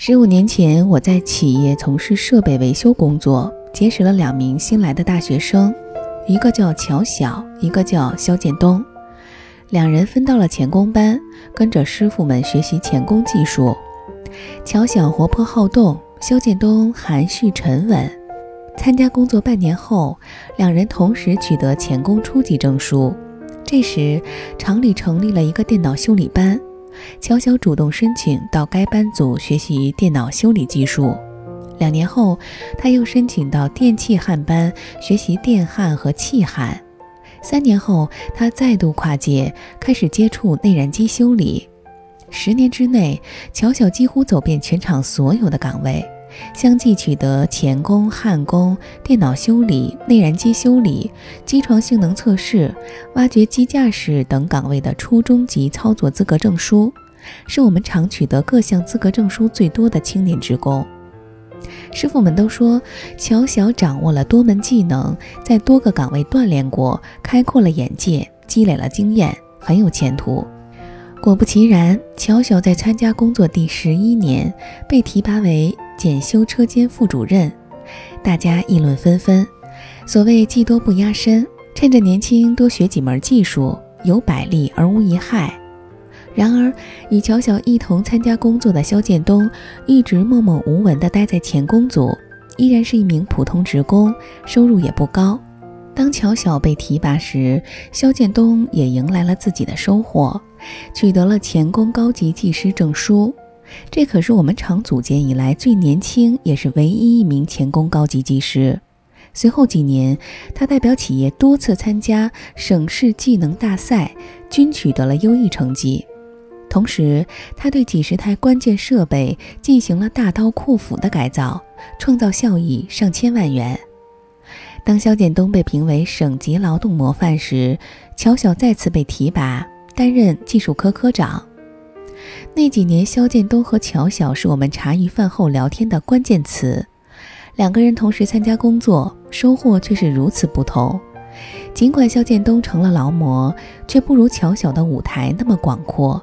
十五年前，我在企业从事设备维修工作，结识了两名新来的大学生，一个叫乔晓，一个叫肖建东。两人分到了钳工班，跟着师傅们学习钳工技术。乔晓活泼好动，肖建东含蓄沉稳。参加工作半年后，两人同时取得钳工初级证书。这时，厂里成立了一个电脑修理班。乔晓主动申请到该班组学习电脑修理技术。两年后，他又申请到电气焊班学习电焊和气焊。三年后，他再度跨界，开始接触内燃机修理。十年之内，乔晓几乎走遍全场所有的岗位，相继取得钳工、焊工、电脑修理、内燃机修理、机床性能测试、挖掘机驾驶等岗位的初中级操作资格证书，是我们厂取得各项资格证书最多的青年职工。师傅们都说，乔小掌握了多门技能，在多个岗位锻炼过，开阔了眼界，积累了经验，很有前途。果不其然，乔小在参加工作第十一年被提拔为检修车间副主任，大家议论纷纷。所谓技多不压身，趁着年轻多学几门技术，有百利而无一害。然而，与乔晓一同参加工作的肖建东一直默默无闻地待在钳工组，依然是一名普通职工，收入也不高。当乔晓被提拔时，肖建东也迎来了自己的收获，取得了钳工高级技师证书。这可是我们厂组建以来最年轻，也是唯一一名钳工高级技师。随后几年，他代表企业多次参加省市技能大赛，均取得了优异成绩。同时，他对几十台关键设备进行了大刀阔斧的改造，创造效益上千万元。当肖建东被评为省级劳动模范时，乔晓再次被提拔，担任技术科科长。那几年，肖建东和乔晓是我们茶余饭后聊天的关键词。两个人同时参加工作，收获却是如此不同。尽管肖建东成了劳模，却不如乔晓的舞台那么广阔。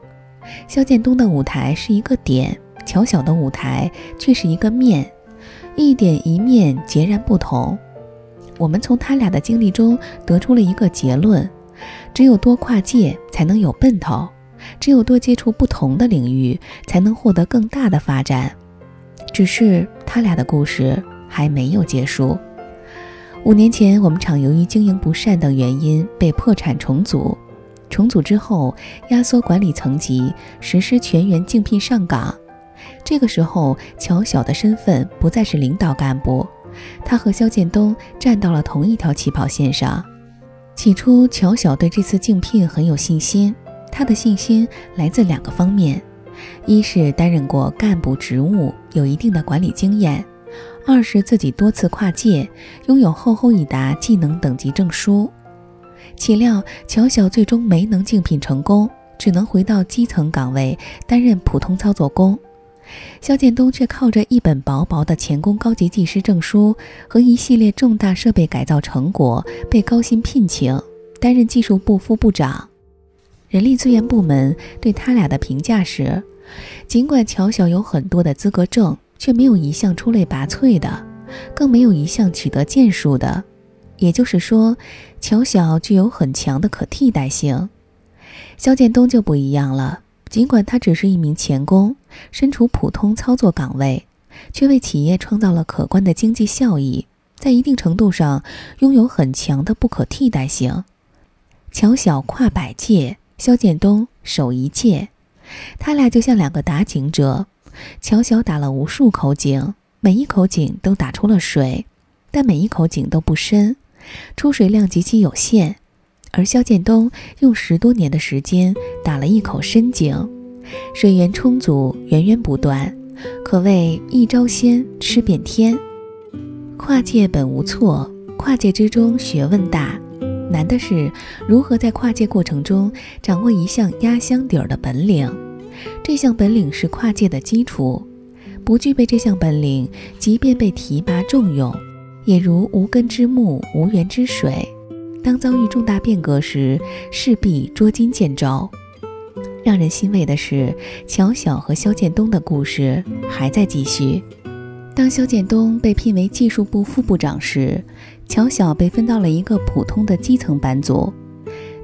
肖建东的舞台是一个点，乔晓的舞台却是一个面，一点一面截然不同。我们从他俩的经历中得出了一个结论：只有多跨界，才能有奔头；只有多接触不同的领域，才能获得更大的发展。只是他俩的故事还没有结束。五年前，我们厂由于经营不善等原因被破产重组。重组之后，压缩管理层级，实施全员竞聘上岗。这个时候，乔晓的身份不再是领导干部。他和肖建东站到了同一条起跑线上。起初，乔晓对这次竞聘很有信心。他的信心来自两个方面：一是担任过干部职务，有一定的管理经验；二是自己多次跨界，拥有厚厚一沓技能等级证书。岂料，乔晓最终没能竞聘成功，只能回到基层岗位担任普通操作工。肖建东却靠着一本薄薄的钳工高级技师证书和一系列重大设备改造成果，被高薪聘请担任技术部副部长。人力资源部门对他俩的评价是：尽管乔小有很多的资格证，却没有一项出类拔萃的，更没有一项取得建树的。也就是说，乔小具有很强的可替代性。肖建东就不一样了。尽管他只是一名钳工，身处普通操作岗位，却为企业创造了可观的经济效益，在一定程度上拥有很强的不可替代性。乔小跨百界，肖建东守一界，他俩就像两个打井者。乔晓打了无数口井，每一口井都打出了水，但每一口井都不深，出水量极其有限。而肖建东用十多年的时间打了一口深井，水源充足，源源不断，可谓一招鲜吃遍天。跨界本无错，跨界之中学问大，难的是如何在跨界过程中掌握一项压箱底儿的本领。这项本领是跨界的基础，不具备这项本领，即便被提拔重用，也如无根之木，无源之水。当遭遇重大变革时，势必捉襟见肘。让人欣慰的是，乔晓和肖建东的故事还在继续。当肖建东被聘为技术部副部长时，乔晓被分到了一个普通的基层班组。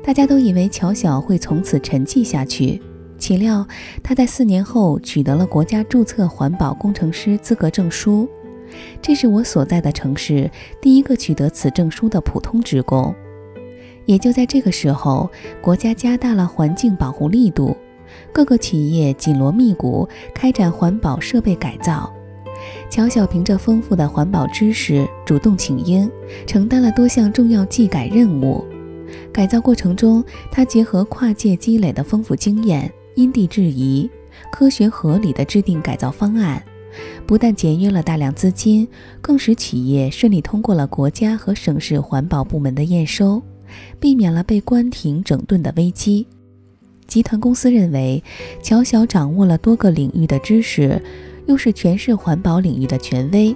大家都以为乔晓会从此沉寂下去，岂料他在四年后取得了国家注册环保工程师资格证书。这是我所在的城市第一个取得此证书的普通职工。也就在这个时候，国家加大了环境保护力度，各个企业紧锣密鼓开展环保设备改造。乔晓凭着丰富的环保知识，主动请缨，承担了多项重要技改任务。改造过程中，他结合跨界积累的丰富经验，因地制宜、科学合理地制定改造方案，不但节约了大量资金，更使企业顺利通过了国家和省市环保部门的验收，避免了被关停整顿的危机。集团公司认为，乔晓掌握了多个领域的知识。又是全市环保领域的权威，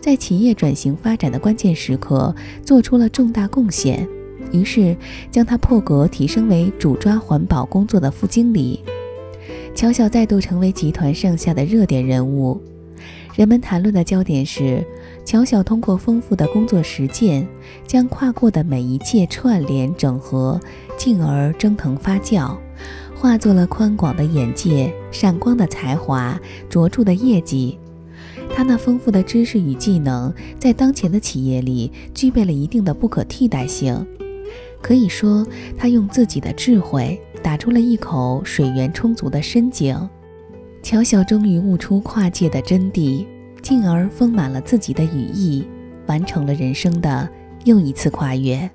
在企业转型发展的关键时刻做出了重大贡献，于是将他破格提升为主抓环保工作的副经理。乔晓再度成为集团上下的热点人物，人们谈论的焦点是乔晓通过丰富的工作实践，将跨过的每一届串联整合，进而蒸腾发酵。化作了宽广的眼界、闪光的才华、卓著的业绩。他那丰富的知识与技能，在当前的企业里具备了一定的不可替代性。可以说，他用自己的智慧打出了一口水源充足的深井。乔晓终于悟出跨界的真谛，进而丰满了自己的羽翼，完成了人生的又一次跨越。